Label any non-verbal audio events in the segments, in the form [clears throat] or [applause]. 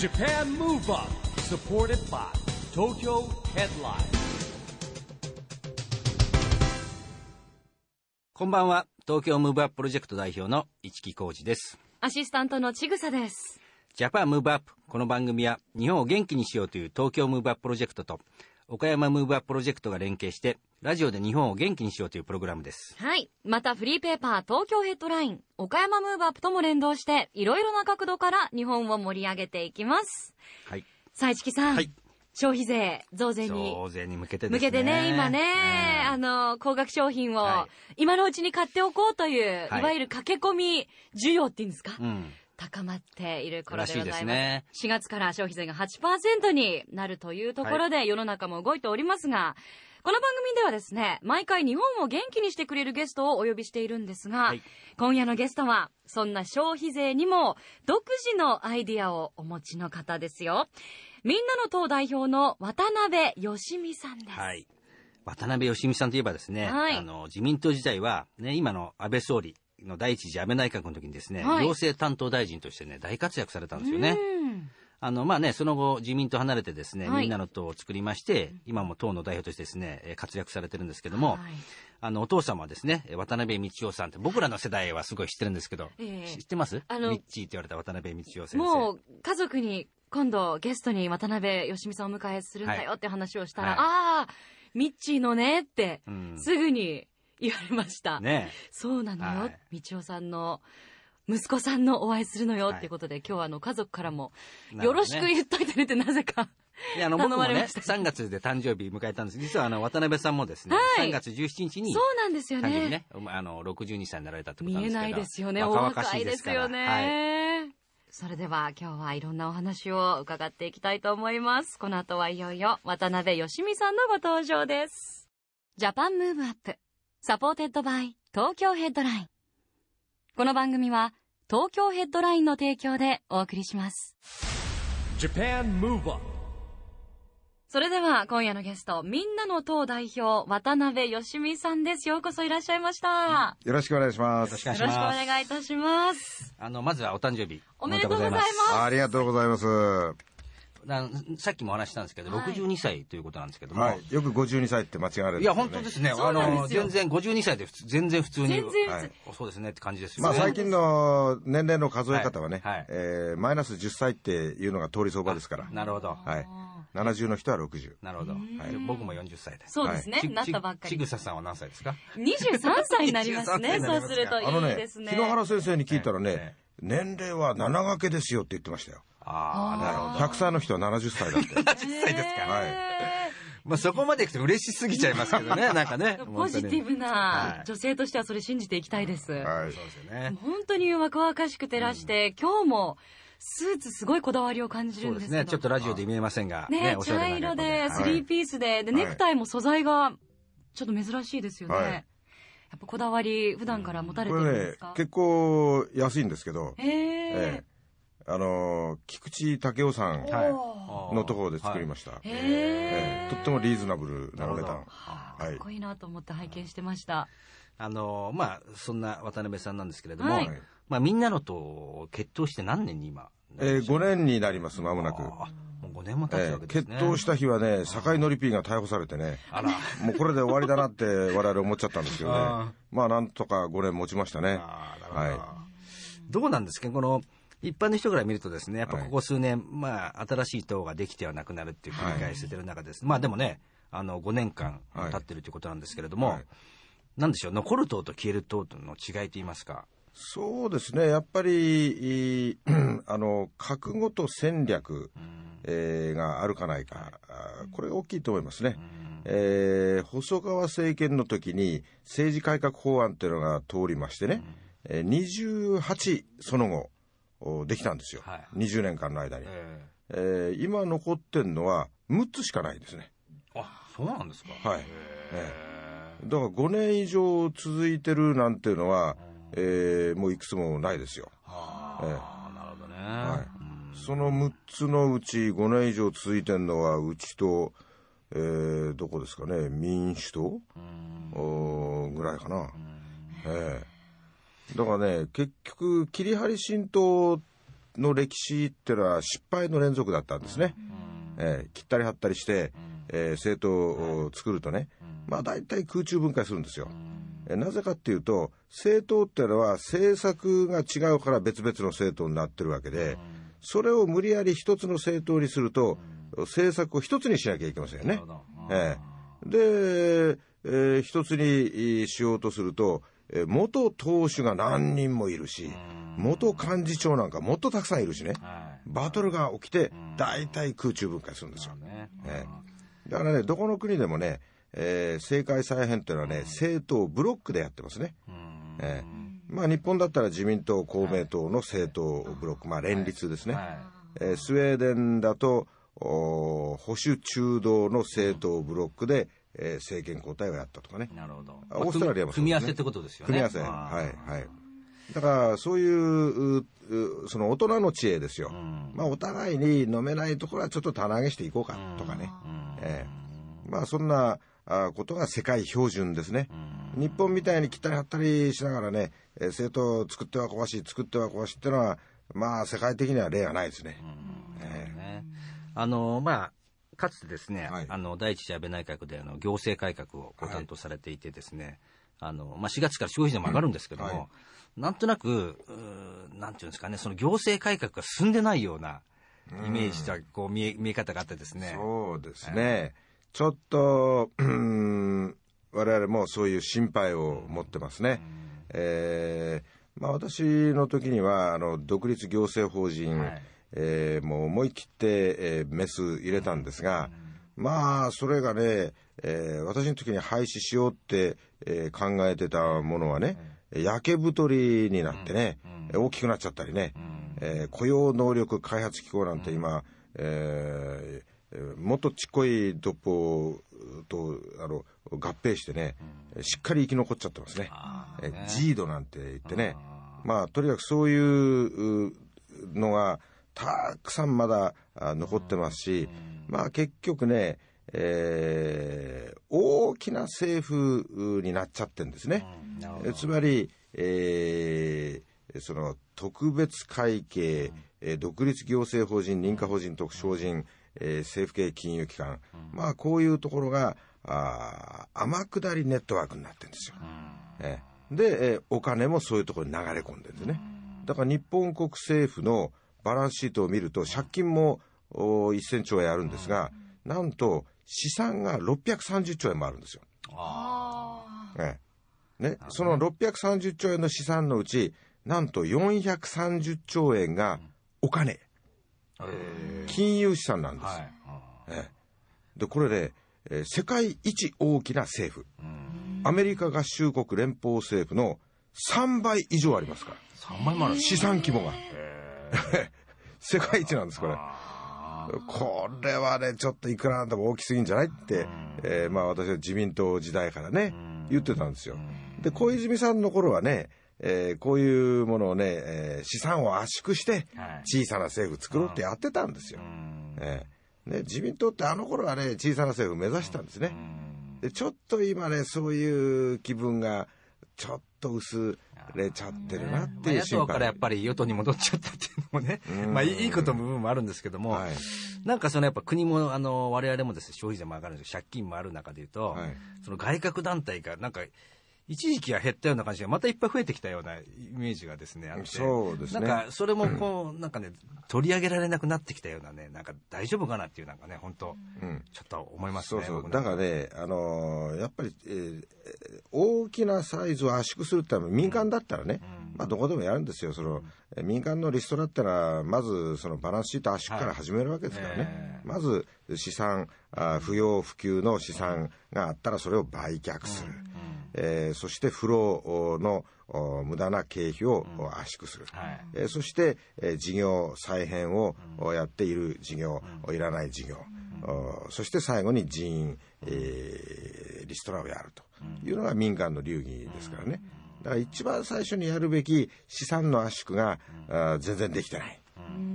Japan Move Up supported by Tokyo Headline. こんばんは。東京ムーブアッププロジェクト代表の一木広治です。アシスタントのちぐさです。ジャパンムーブアップこの番組は日本を元気にしようという東京ムーブアッププロジェクトと岡山ムーブアッププロジェクトが連携してラジオで日本を元気にしようというプログラムです。はい。またフリーペーパー東京ヘッドライン、岡山ムーブアップとも連動して、いろいろな角度から日本を盛り上げていきます。はい。さあ、市木さん。はい。消費税増税に。増税に向けてですね。向けてね、今ね、あの、高額商品をは今のうちに買っておこうという、はい。いわゆる駆け込み需要っていうんですか、うん高まっている頃でございます。すね4月から消費税が8%になるというところで世の中も動いておりますが、この番組ではですね、毎回日本を元気にしてくれるゲストをお呼びしているんですが、はい今夜のゲストは、そんな消費税にも独自のアイディアをお持ちの方ですよ。みんなの党代表の渡辺義美さんです。はい渡辺義美さんといえばですね、はいあの自民党時代は、ね、今の安倍総理の第一次安倍内閣の時にですね、はい。行政担当大臣としてね大活躍されたんですよね。うん。あのまあね、その後、自民党離れてですね、はい。みんなの党を作りまして、今も党の代表としてですね、えー活躍されてるんですけども、はい。あのお父様はですね、渡辺道夫さんって、僕らの世代はすごい知ってるんですけど、ええ。知ってます？あのミッチーって言われた渡辺道夫先生。もう家族に今度ゲストに渡辺義美さんをお迎えするんだよって話をしたら、はい。ああミッチーのねってうん。すぐに [laughs] 言われました、ねそうなのよ、はい。道夫さんの息子さんのお会いするのよ。はい。っていうことで、今日はあの家族からもよろしく言っといてねってなぜか。であの頼僕もね、まれました。3月で誕生日迎えたんです。実はあの渡辺さんもですね、はい。3月17日にそうなんですよね。ね、あの62歳になられたってことなんですけど。見えないですよね。お若いですよね、はい。それでは今日はいろんなお話を伺っていきたいと思います。この後はいよいよ渡辺喜美さんのご登場です。 Japan Move Up supported by Tokyo Headline。この番組は東京ヘッドラインの提供でお送りします。Japan Move Up それでは今夜のゲストみんなの党代表渡辺喜美さんです。ようこそいらっしゃいました。よろしくお願いしまよろしす。くお願いします。よろしくお願いいたします。あのまずはお誕生日。おめでとうございます。ありがとうございます。さっきもお話ししたんですけど、はい62歳ということなんですけども、い。よく52歳って間違われるんいや、ですよね。本当ですね。あの、全然52歳で普通、全然普通に。はいそうですねって感じですよまあね。最近の年齢の数え方はね、はいはいえーマイナス10歳っていうのが通り相場ですから。なるほど。はい。70の人は60。なるほど。はい僕も40歳で。そうですね、ちなったばっかちりぐささんは何歳ですか？23歳になります23歳ねになりますかそうするとあのねいいです、ね日野原先生に聞いたらえね、年齢は7掛けですよって言ってましたよ。ああ、なるほど。100歳の人は70歳だって。[laughs] 10歳ですか。はい。まあそこまでいくと嬉しすぎちゃいますけどね、[laughs] なんかね。ポジティブはない。女性としてはそれ信じていきたいです、はい。そうですよね。本当に若々しく照らして、今日もスーツすごいこだわりを感じるんですけど。そうですね。ちょっとラジオで見えませんが。ね茶色でスリーピースででネクタイも素材がちょっと珍しいですよね、はい。やっぱこだわり普段から持たれてるんですか、、結構安いんですけど、ええあのー菊池武雄さんはい。のところで作りました。へえええとってもリーズナブルなお値段。はい。かっこいいなと思って拝見してました、あのまあそんな渡辺さんなんですけれども、はい。まあみんなのと決闘して何年に今えー、5年になります、まもなく。あもう5年も経つえーわけですね、決闘した日はね、酒井のり P が逮捕されてね、あら。もうこれで終わりだなって我々思っちゃったんですけどあね。まあなんとか5年持ちましたね。あーなるほど、はどうなんですか？この一般の人から見るとですねやっぱはい。ここ数年、まあ新しい党ができてはなくなるっていう繰り返してる中です、まあでもねあの5年間はい。経ってるということなんですけれども、はい。なんでしょう残る党と消える党との違いと言いますか？そうですね、やっぱり、いあの、覚悟と戦略、えーがあるかないか、これが大きいと思いますね。えー細川政権の時に政治改革法案っていうのが通りましてね、えー28その後おできたんですよ、はい。20年間の間に、ええ。ー今残ってんのは6つしかないですね。ーあそうなんですか。はい、ええ。だから5年以上続いてるなんていうのは、えーもういくつもないですよ、ええ。あなるほどね、はい。うん。その6つのうち5年以上続いてるのはうちと、えーどこですかね。民主党、ぐらいかな、ええだからね結局切り張り新党っの歴史っていうのは失敗の連続だったんですね。えー切ったり貼ったりして、えー政党を作るとね、まあ大体空中分解するんですよ。えーなぜかっていうと、政党っていうのは政策が違うから別々の政党になってるわけで、それを無理やり一つの政党にすると、政策を一つにしなきゃいけませんよね。ええで、えー一つにしようとすると、えー元党首が何人もいるし、元幹事長なんかもっとたくさんいるしね、はバトルが起きて、大体空中分解するんですよ。ええ。だからね、どこの国でもね、えー政界再編っていうのはね、政党ブロックでやってますね。ええ。まあ日本だったら自民党、公明党の政党ブロック、まあ連立ですね。はえースウェーデンだと保守中道の政党ブロックで、えー政権交代をやったとかね。いなるほど。あオーストラリアもね。組み合わせってことですよね。組み合わせ、あ。はいーはい。だからそういうううその大人の知恵ですよ、ん。まあお互いに飲めないところはちょっと棚上げしていこうかとかね、ええ。まあそんなあことが世界標準ですね、日本みたいに切ったり貼ったりしながらね、えー政党を作っては壊し作っては壊しっていうのはまあ世界的には例がないですね、えね。あのまあかつてですね、はい。あの第一次安倍内閣であの行政改革をご担当されていてですね、あのまあ、4月から消費税も上がるんですけども、はい。なんとなくうーなんていうんですかねその行政改革が進んでないようなイメージとこう見え見え方があってですね。そうですね、ちょっと、うーん、我々もそういう心配を持ってますね。えーまあ、私の時にはあの独立行政法人、はいえーもう思い切って、えーメス入れたんですが、まあそれがね、えー私の時に廃止しようって、えー考えてたものはね、焼け太りになってね、大きくなっちゃったりね、えー雇用能力開発機構なんて今、えーえーもっとちっこいドッポとあの合併してね、しっかり生き残っちゃってますね。えージードなんて言ってね、まあとにかくそういううのがたくさんまだあ残ってますし、まあ結局ね、えー大きな政府になっちゃってんですね。えつまり、えーその特別会計、えー独立行政法人、認可法人、特殊法人、えー政府系金融機関、まあこういうところがあー天下りネットワークになってるんですよ。えー。で、えーお金もそういうところに流れ込んでるんですね。だから日本国政府のバランスシートを見ると借金もお1000兆円あるんですが、なんと資産が630兆円もあるんですよ。ええ。ね、その630兆円の資産のうち、なんと430兆円がお金、金融資産なんです。はい。ええ。で、これで、えー世界一大きな政府、アメリカ合衆国連邦政府の3倍以上ありますから、3枚もある。資産規模が。[laughs] 世界一なんです、これ。これはね、ちょっといくらなんでも大きすぎんじゃないって、えーまあ私は自民党時代からね、言ってたんですよ。で、小泉さんの頃はね、えーこういうものをね、えー資産を圧縮してはい小さな政府作ろうってやってたんですよ。えーね、自民党ってあの頃はね、小さな政府を目指したんですね。で、ちょっと今ね、そういう気分が、ちょっと薄れちゃってるなっていう野心配。党からやっぱり与党に戻っちゃったっていうのもね、まあいいことの部分もあるんですけども、はい。なんかそのやっぱ国もあの我々もですね消費税も上がるんです借金もある中でいうと、はい。その外郭団体がなんか一時期は減ったような感じがまたいっぱい増えてきたようなイメージがですねあって。そうですね。なんかそれもこうなんかね取り上げられなくなってきたようなねなんか大丈夫かなっていうなんかね本当、うんちょっと思いますねそうそう。だからね、あのーやっぱり、えー大きなサイズを圧縮するってのは民間だったらね、まあどこでもやるんですよ。その、えー民間のリストラってのは、まずそのバランスシート圧縮から始めるわけですからね。えまず資産あ、不要不急の資産があったらそれを売却する。えーそしてフローのお無駄な経費をお圧縮する。はい。えーそして、えー事業再編をおやっている事業、おいらない事業、おそして最後に人員、えーリストラをやると。いうのが民間の流儀ですからね。だから一番最初にやるべき資産の圧縮が、全然できてない。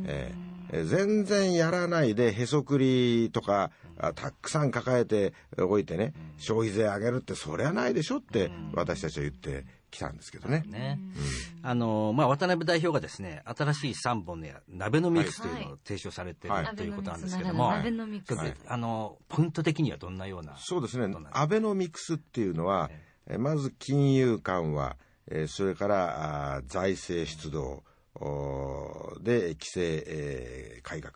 えーえー全然やらないでへそくりとかあたくさん抱えておいてね消費税上げるってそりゃないでしょって私たちは言ってきたんですけどね。ね、あのまあ、渡辺代表がですね新しい3本の鍋のミックスというのを提唱されている、はい。ということなんですけども、アベノミクス。ちょっとあのポイント的にはどんなようなそうですね。アベノミクスっていうのは、えまず金融緩和、えーそれから財政出動で規制、えー改革、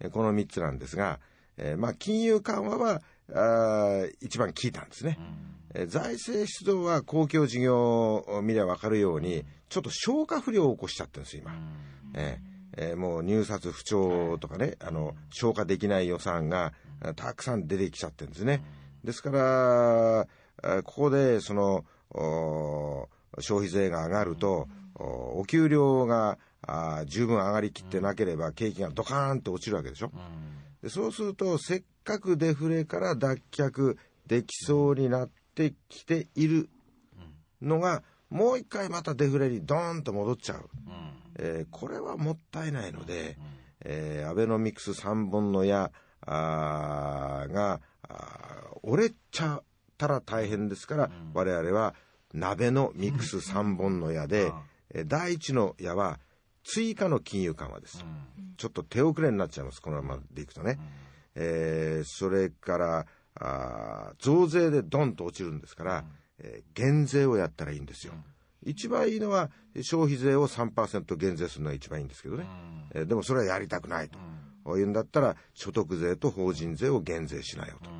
えーこの3つなんですが、えーまあ、金融緩和はあー一番効いたんですね。えー財政出動は公共事業を見れば分かるように、ちょっと消化不良を起こしちゃってるんですよ、今。えーえーもう入札不調とかね、あの、消化できない予算があたくさん出てきちゃってるんですね。ですから、あここで、その、お消費税が上がると、おお給料があ十分上がりきってなければ、景気がドカーンと落ちるわけでしょ。でそうすると、せっかくデフレから脱却できそうになってきているのが、もう一回またデフレにドーンと戻っちゃう。えーこれはもったいないので、えーアベノミクス3本の矢あーがあー折れちゃったら大変ですから、我々は鍋のミクス3本の矢で、えー第一の矢は追加の金融緩和です。ちょっと手遅れになっちゃいます、このままでいくとね。えーそれからあー増税でドンと落ちるんですから、えー減税をやったらいいんですよ。一番いいのは消費税を3%減税するのが一番いいんですけどね、えーでもそれはやりたくないと、こういうんだったら所得税と法人税を減税しなよと、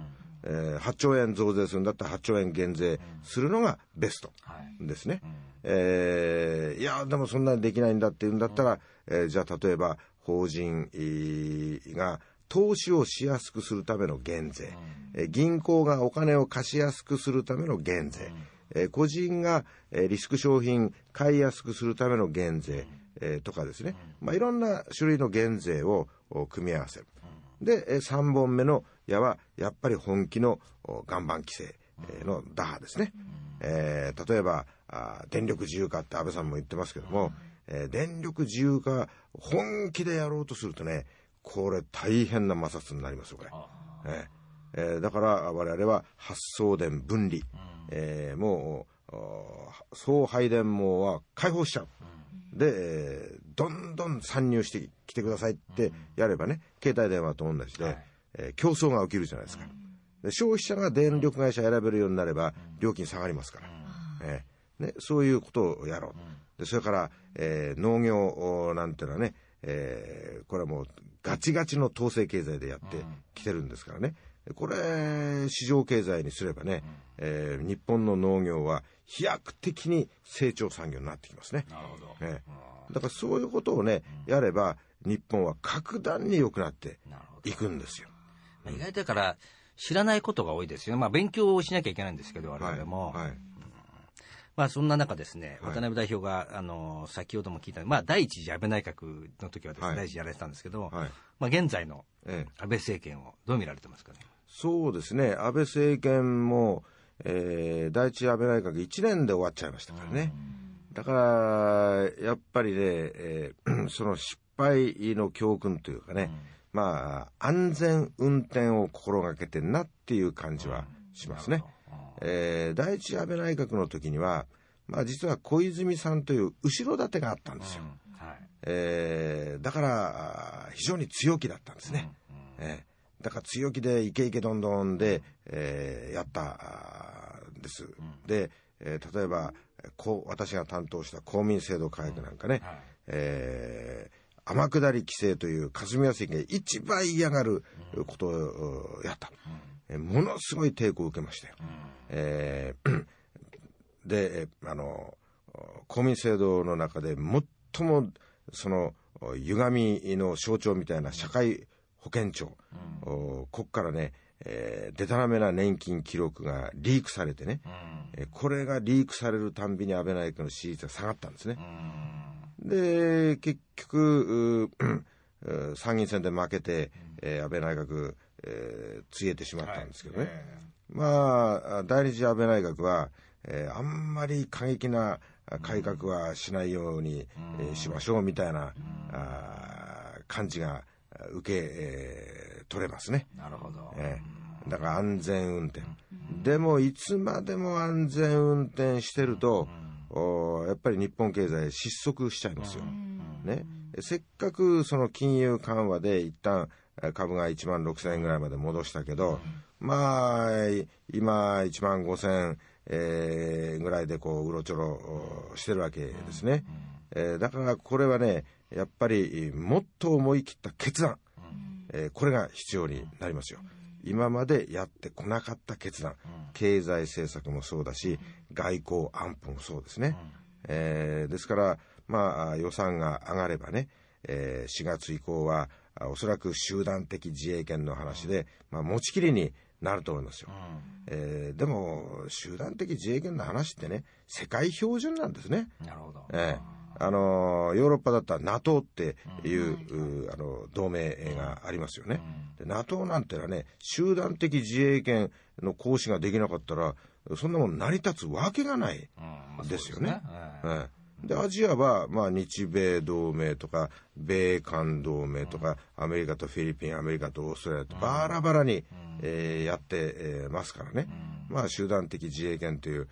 えー8兆円増税するんだったら8兆円減税するのがベストですね、えーいやでもそんなにできないんだっていうんだったら、えーじゃあ例えば法人えーが投資をしやすくするための減税、えー銀行がお金を貸しやすくするための減税、えー個人が、えーリスク商品買いやすくするための減税、えーとかですね、まあ、いろんな種類の減税をお組み合わせ。る。で、えー3本目の矢はやっぱり本気のお岩盤規制えーの打破ですね。えー例えばあー電力自由化って安倍さんも言ってますけども、えー電力自由化本気でやろうとするとねこれ大変な摩擦になりますよこれ。えーえーだから我々は発送電分離、えーもうお総配電網は開放しちゃう。で、えーどんどん参入してきてくださいってやればね、携帯電話と同じで、えー競争が起きるじゃないですか。で消費者が電力会社選べるようになれば料金下がりますから、えーね、そういうことをやろう。でそれから、えー農業おなんていうのはね、えーこれはもうガチガチの統制経済でやってきてるんですからね。これ市場経済にすればね、えー日本の農業は飛躍的に成長産業になってきますね。なるほど。ええ。だからそういうことをね、やれば日本は格段に良くなっていくんですよ。まあ意外とだから知らないことが多いですよね、まあ、勉強をしなきゃいけないんですけど我々も、はいはいまあ、そんな中ですね、はい。渡辺代表が、あの先ほども聞いた、まあ、第一次安倍内閣の時はですね、はい。第一次やられてたんですけど、はい。まあ、現在のええ。安倍政権をどう見られてますかね？そうですね、安倍政権も、えー第一安倍内閣1年で終わっちゃいましたからね。だから、やっぱりね、えー [clears throat] その失敗の教訓というかね、まあ、安全運転を心がけてんなっていう感じはしますね。えー第一安倍内閣の時には、まあ実は小泉さんという後ろ盾があったんですよ。はい。えーだから、非常に強気だったんですね。えーだから強気でイケイケどんどんで、えーやったんです。で、えー例えばこう私が担当した公民制度改革なんかね、えー天下り規制という霞が関が一番嫌がることをやった。えーものすごい抵抗を受けましたよ。えーで、えあの、公民制度の中で最もその歪みの象徴みたいな社会保険庁、おここからね、えー、でたらめな年金記録がリークされてね、えーこれがリークされるたんびに安倍内閣の支持率が下がったんですね。で、結局、ううんう参議院選で負けて、えー安倍内閣、えー、ついえてしまったんですけどね。まあ、第二次安倍内閣は、えーあんまり過激な改革はしないように、えーしましょうみたいな、あー感じが受け、えー取れますね。なるほど、えーだから安全運転。でも、いつまでも安全運転してると、おやっぱり日本経済失速しちゃいますよ。ね、せっかくその金融緩和で一旦えー株が1万6000円ぐらいまで戻したけど、まあ、今1万5000えーぐらいでこう、うろちょろおしてるわけですね。えーだからこれはね、やっぱりもっと思い切った決断、えーこれが必要になりますよ。今までやってこなかった決断、経済政策もそうだし、外交安保もそうですね。えーですから、まあ、予算が上がればね、えー4月以降は、あおそらく集団的自衛権の話で、まあ、持ちきりになると思いますよ。えーでも、集団的自衛権の話ってね、世界標準なんですね。なるほど。ええ。あのヨーロッパだったら NATO っていう、うあの同盟がありますよね。で NATO なんてのはね、集団的自衛権の行使ができなかったら、そんなもん成り立つわけがないうん。まあですよね。そうですええで、アジアは、まあ、日米同盟とか、米韓同盟とか、アメリカとフィリピン、アメリカとオーストラリアとバラバラに、えーやって、えーますからね。まあ、集団的自衛権という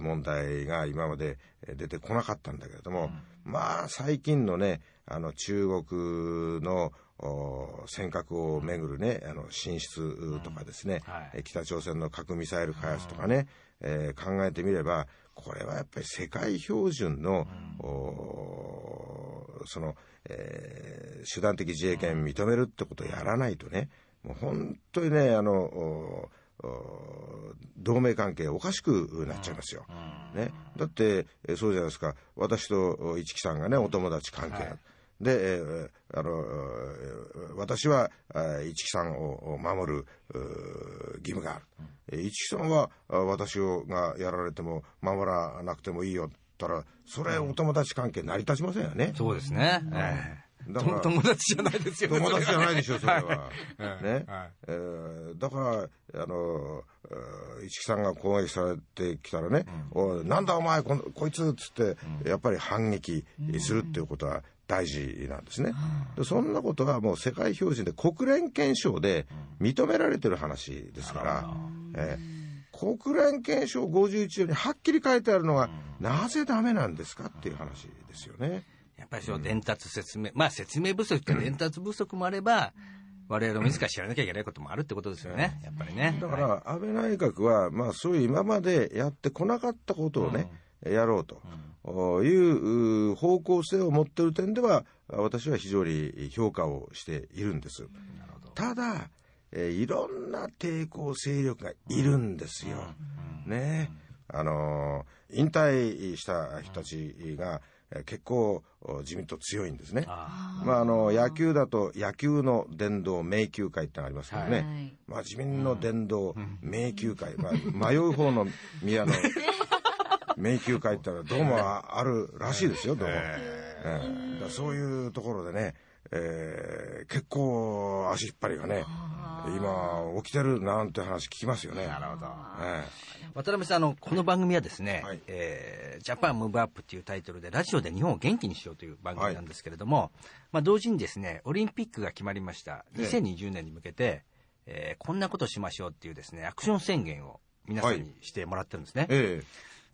問題が今までえー出てこなかったんだけれども、まあ、最近のね、あの、中国の、お尖閣をめぐるね、あの、進出とかですね、北朝鮮の核ミサイル開発とかね、えー考えてみれば、これはやっぱり世界標準の、おその、えー手段的自衛権認めるってことをやらないとね、もう本当にね、あの、同盟関係おかしくなっちゃいますよ。ね、だって、えーそうじゃないですか、私とお市木さんがね、お友達関係、はい。で、えーあの、えー私は、あー市木さんをを守る義務がある。えー市木さんは、あ私をがやられても守らなくてもいいよったら、それお友達関係成り立ちませんよね。そうですね。ええだからと友達じゃないですよね。友達じゃないでしょ、それは。はいねはい。えーだから、あの、えー市木さんが攻撃されてきたらね、おいなんだお前こん、こいつっつって、やっぱり反撃するっていうことは大事なんですね。でそんなことはもう世界標準で国連憲章で認められてる話ですから、えー国連憲章51条にはっきり書いてあるのが、なぜダメなんですかっていう話ですよね。やっぱりその伝達説明、まあ説明不足と伝達不足もあれば、我々も自ら知らなきゃいけないこともあるってことですよね。やっぱりね。だから、安倍内閣は、まあ、そういう今までやってこなかったことをね、やろうというう方向性を持っている点では、私は非常に評価をしているんです。ただ、えーいろんな抵抗勢力がいるんですよ。ね。あのー引退した人たちが、えー結構お自民党強いんですね。あまあ、あの野球だと野球の殿堂迷宮会ってのがありますけどね、はい。まあ、自民の殿堂迷宮会、まあ、迷う方の宮の [laughs] 迷宮会ってのはどうもあるらしいですよどうも、ええだからそういうところでね、えー結構足引っ張りがね今起きてるなんて話聞きますよね。なるほど、え渡辺さん、あの、この番組はですね、はい。えージャパンムーブアップっていうタイトルで、ラジオで日本を元気にしようという番組なんですけれども、まあ、同時にですね、オリンピックが決まりました。ええ2020年に向けて、えーこんなことしましょうっていうですね、アクション宣言を皆さんにしてもらってるんですね。え。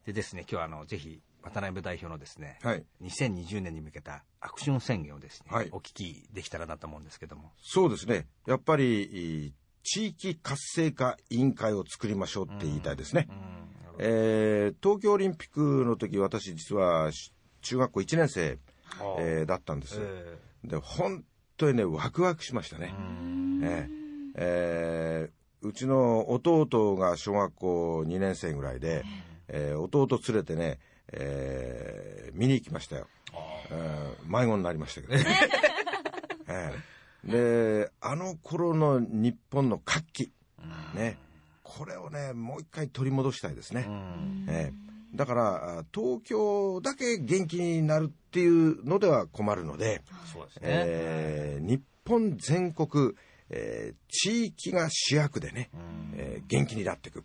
でですね、今日はあの、ぜひ、渡辺代表のですね、はい。2020年に向けたアクション宣言をですね、はい。お聞きできたらなと思うんですけども。そうですね。やっぱり地域活性化委員会を作りましょうって言いたいですね、えー東京オリンピックの時私実はし中学校1年生、えーだったんです、えで本当にねワクワクしましたね、えーえーうちの弟が小学校2年生ぐらいで、えー弟連れてね、えー見に行きましたよ、えー迷子になりましたけど、ね [laughs] えー。であの頃の日本の活気、ね、これをねもう一回取り戻したいですね、えー。だからあ東京だけ元気になるっていうのでは困るので、そうですね。えー日本全国、えー地域が主役でね、えー元気になっていく、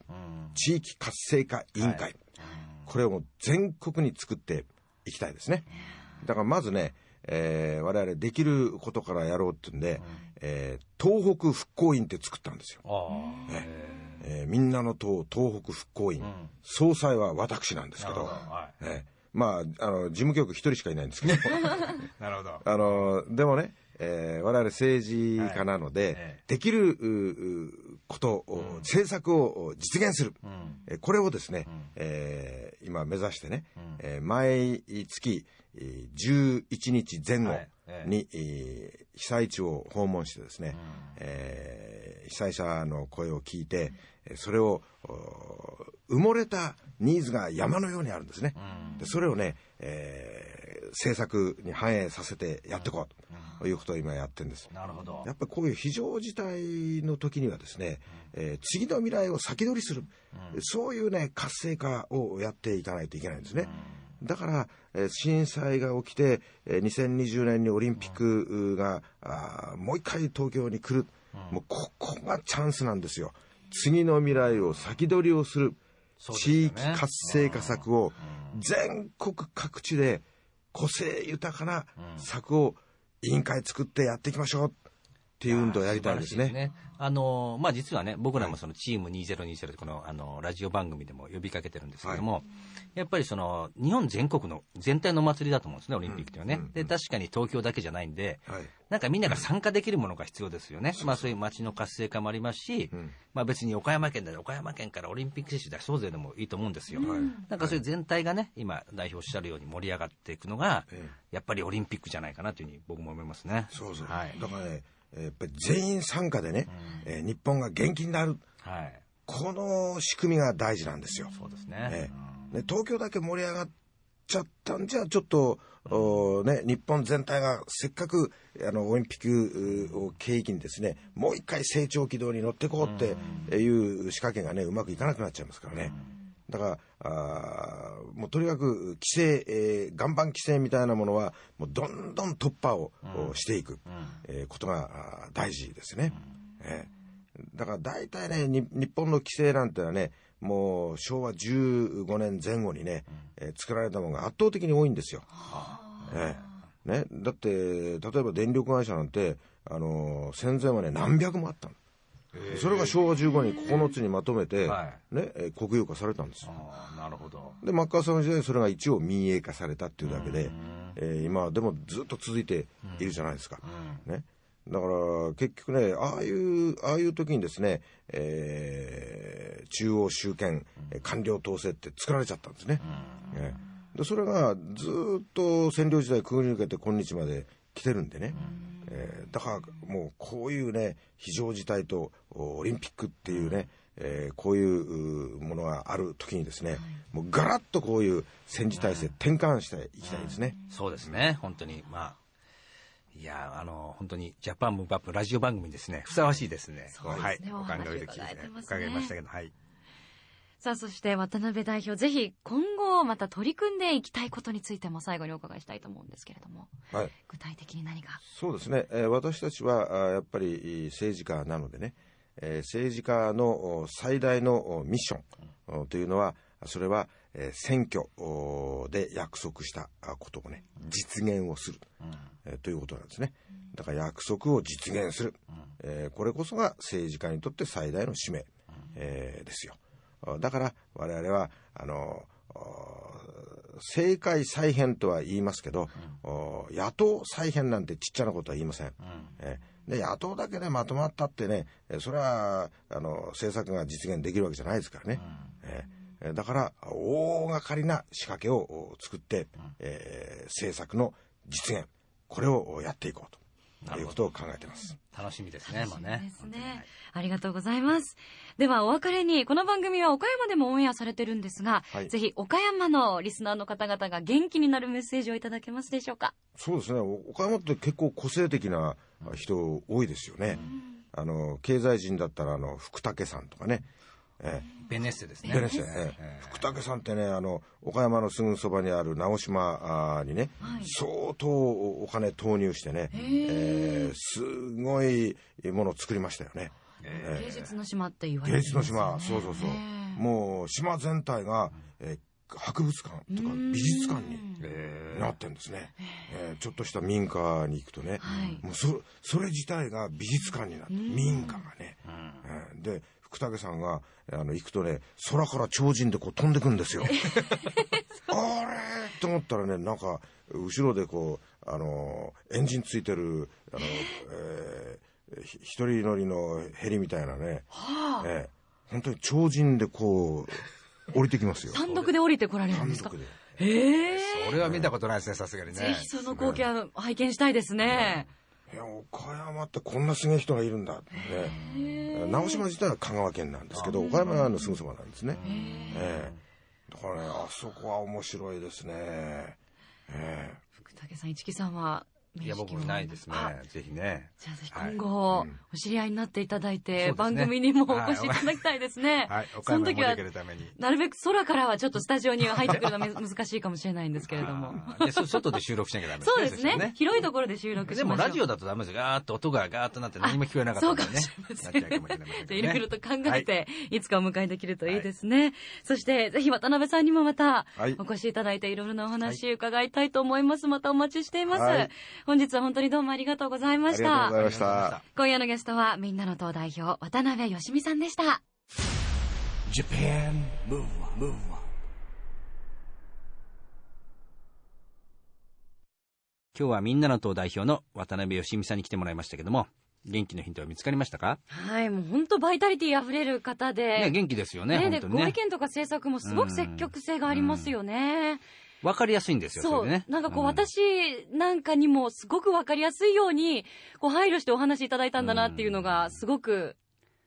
地域活性化委員会、これを全国に作っていきたいですね。だからまずね、えー我々できることからやろうってんで、えー東北復興院って作ったんですよ。ああ。えーみんなの党東北復興院、総裁は私なんですけど、はえーまあ、あの、事務局一人しかいないんですけど、い。[laughs] なるほど。あの、でもね、えー我々政治家なので、はい。ええ。できるううことを、政策を実現する、うん。えーこれをですね、えー今目指してね、えー毎月えー11日前後はい。え被災地を訪問してですね、えー被災者の声を聞いて、えーそれをお埋もれたニーズが山のようにあるんですね。でそれをね、えー政策に反映させてやっていこうということを今やってるんです。なるほど。や。っぱりこういう非常事態の時にはですね、えー次の未来を先取りする、そういうね、活性化をやっていかないといけないんですね。だから、えー震災が起きて、えー2020年にオリンピックが、あーもう一回東京に来る、もうここがチャンスなんですよ。次の未来を先取りをする、地域活性化策を全国各地で個性豊かな策を委員会作ってやっていきましょうっていう運動をやりたいですね。あのまあ、実はね、僕らもそのチーム2020ってこのあのラジオ番組でも呼びかけてるんですけども、やっぱりその日本全国の全体のお祭りだと思うんですね、オリンピックっていうのはね。で、確かに東京だけじゃないんで、はいなんかみんなが参加できるものが必要ですよね。まあそういう街の活性化もありますし、まあ別に岡山県で岡山県からオリンピック選手出そうぜでもいいと思うんですよ。なんかそういう全体がね、今代表おっしゃるように盛り上がっていくのが、やっぱりオリンピックじゃないかなというふうに僕も思いますね。そうそう。はい。だからね、えーやっぱり全員参加でね、えー日本が元気になる、はい。この仕組みが大事なんですよ。そうですえね。ーね東京だけ盛り上がっちゃったんじゃ、ちょっと、おね、日本全体がせっかくあのオリンピックうを契機にですね、もう一回成長軌道に乗っていこうっていう仕掛けがね、うまくいかなくなっちゃいますからね。だから、あーもうとにかく規制、えー岩盤規制みたいなものは、もうどんどん突破を、おしていく、えーことが大事ですね。えー。だから大体ね、に日本の規制なんてのはね、もう昭和15年前後にね、えー作られたものが圧倒的に多いんですよ。ええね、だって、例えば電力会社なんて、あのー戦前はね、何百もあったの。それが昭和15年9つにまとめて、はね、えー国有化されたんですよ。なるほど。で、マッカーサーの時代にそれが一応民営化されたっていうだけで、えー今でもずっと続いているじゃないですか。ね。だから、結局ね、ああいう、ああいう時にですね、えー中央集権、えー官僚統制って作られちゃったんですね。ねでそれがずっと占領時代くぐり抜けて今日まで来てるんでね。えーだからもうこういうね、非常事態とおオリンピックっていうね、えーこういううものがある時にですね、もうガラッとこういう戦時体制転換していきたいですね。そうですね、本当に。まあ、いや、あの、本当に、ジャパンムーブアップラジオ番組ですね。ふさわしいですね。そうですねはい。お考えね伺いましたけど、はい。さあ、そして渡辺代表、ぜひ今後また取り組んでいきたいことについても最後にお伺いしたいと思うんですけれども、はい。具体的に何か。そうですね、えー私たちはやっぱりえー政治家なのでね、えー政治家のお最大のおミッションおというのは、それは、えー選挙おで約束したあことをね、実現をする、えーということなんですね。だから約束を実現する、えーこれこそが政治家にとって最大の使命、えーですよ。あだから我々は、あのお政界再編とは言いますけど、お野党再編なんてちっちゃなことは言いません。えーで野党だけでまとまったってね、えーそれはあの政策が実現できるわけじゃないですからね。えーえーだから大掛かりな仕掛けをお作って、えー政策の実現これをやっていこうということを考えています。楽しみですね、まあね。ですね。ありがとうございます。では、お別れに、この番組は岡山でもオンエアされてるんですが、はいぜひ岡山のリスナーの方々が元気になるメッセージをいただけますでしょうか？そうですね。お岡山って結構個性的な人多いですよね。あの経済人だったらあの福武さんとかね。えベネッセですね。えベネッセ、ええ。福武さんってねあの岡山のすぐそばにある直島にね、相当お金投入してね、えーすごいものを作りましたよね。芸術の島って言われて芸術の島、そうそうそう。もう島全体が、えー博物館とか美術館になってんですね、えーちょっとした民家に行くとね、はい。もうそそれ自体が美術館になってる民家がね、えーで福武さんがあの行くとね空から超人でこう飛んでくんですよ。[laughs] あれと思ったらねなんか後ろでこうあのエンジンついてるあの、えー。ひ一人乗りのヘリみたいなね、えー本当に超人でこう降りてきますよ。単独で降りてこられるんですか？単独で。ええそれは見たことないですね、さすがにね。ぜひその光景は拝見したいですね。いや岡山ってこんなすげえ人がいるんだって。ね直島自体は香川県なんですけど岡山のすぐそばなんですね。ええ。だからねあそこは面白いですね。え福武さん、市木さんは、いや、僕もないですねあ。ぜひね。じゃあぜひはい今後、お知り合いになっていただいて、番組にもお越しいただきたいですね。はい、岡その時は。なるべく空からはちょっとスタジオには入ってくるのはめ [laughs] 難しいかもしれないんですけれども。外で収録しなきゃダメそうですねそしたら広いところで収録しまし。でもラジオだとダメですよ。ガーッと音がガーッとなって何も聞こえなかったんでね。あそうかもしなれませんっちゃ。[laughs] いろいろと考えて、い、つかお迎えできるといいですね。そして、ぜひ渡辺さんにもまたはい、お越しいただいて、いろいろなお話伺いたいと思います。またお待ちしています。はい本日は本当にどうもありがとうございましありがとうございた。ました今夜のゲストは、みんなの党代表、渡辺義美さんでした。Japan Move Up, Move Up. 今日はみんなの党代表の渡辺義美さんに来てもらいましたけども、元気のヒントは見つかりましたか？はい、もう本当バイタリティ溢れる方で。ね、元気ですよね、ねで本当にね。ご意見とか政策もすごく積極性がありますよね。わかりやすいんですよ、そそう、ね。なんかこう、ん私なんかにもすごくわかりやすいように、こう配慮してお話しいただいたんだなっていうのがすごく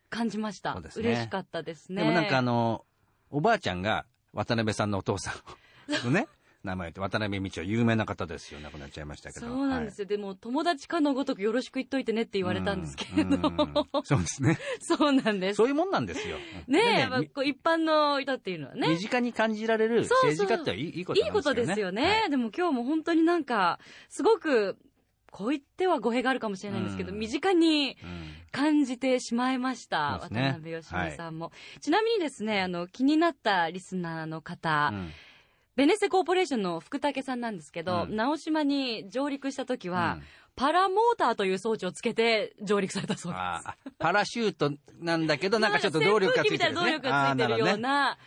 感じました。そうですね嬉しかったですね。でもなんかあの、おばあちゃんが渡辺さんのお父さんの [laughs] ね、名前と渡辺道夫有名な方ですよ。亡くなっちゃいましたけど。そうなんですよ。でも友達かのごとくよろしく言っといてねって言われたんですけれど。うんうんそうですね。[laughs] そうなんです。そういうもんなんですよ。ねえ、でやっぱこう一般の人っていうのはね。身近に感じられる政治家っていいいいこといいことなんですよね。ですよね。はいでも今日も本当になんか、すごく、こう言っては語弊があるかもしれないんですけど、うん身近にうん感じてしまいました。ね渡辺義美さんも、ちなみにですね、あの、気になったリスナーの方、うんベネッセコーポレーションの福武さんなんですけど、うん直島に上陸した時は、うんパラモーターという装置をつけて上陸されたそうです。パラシュートなんだけど、[laughs] なんかちょっと動力がついてる、ね。みたいな動力がついてるような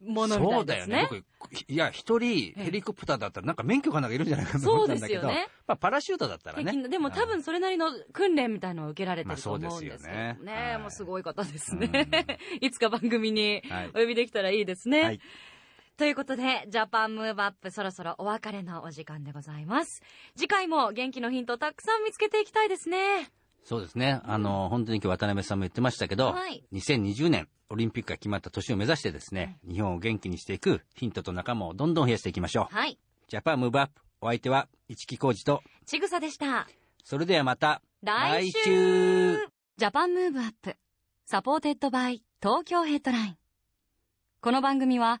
ものみたそだよねいうですね。。僕、いや、一人ヘリコプターだったらなんか免許がなんかいるんじゃないかと思ったんだけど、そうですよねまあ、パラシュートだったらね。でも多分それなりの訓練みたいのを受けられてまあると思うんですけどそうですよねね。はいもうすごい方ですね。[laughs] いつか番組にはいお呼びできたらいいですね。はいということで、ジャパンムーブアップそろそろお別れのお時間でございます。次回も元気のヒントをたくさん見つけていきたいですね。そうですね。あの、本当に今日渡辺さんも言ってましたけど、はい2020年オリンピックが決まった年を目指してですね、日本を元気にしていくヒントと仲間をどんどん増やしていきましょう。はい。ジャパンムーブアップ。お相手は一木広治と、ちぐさでした。それではまた来週ジャパンムーブアップsupported by Tokyo Headline この番組は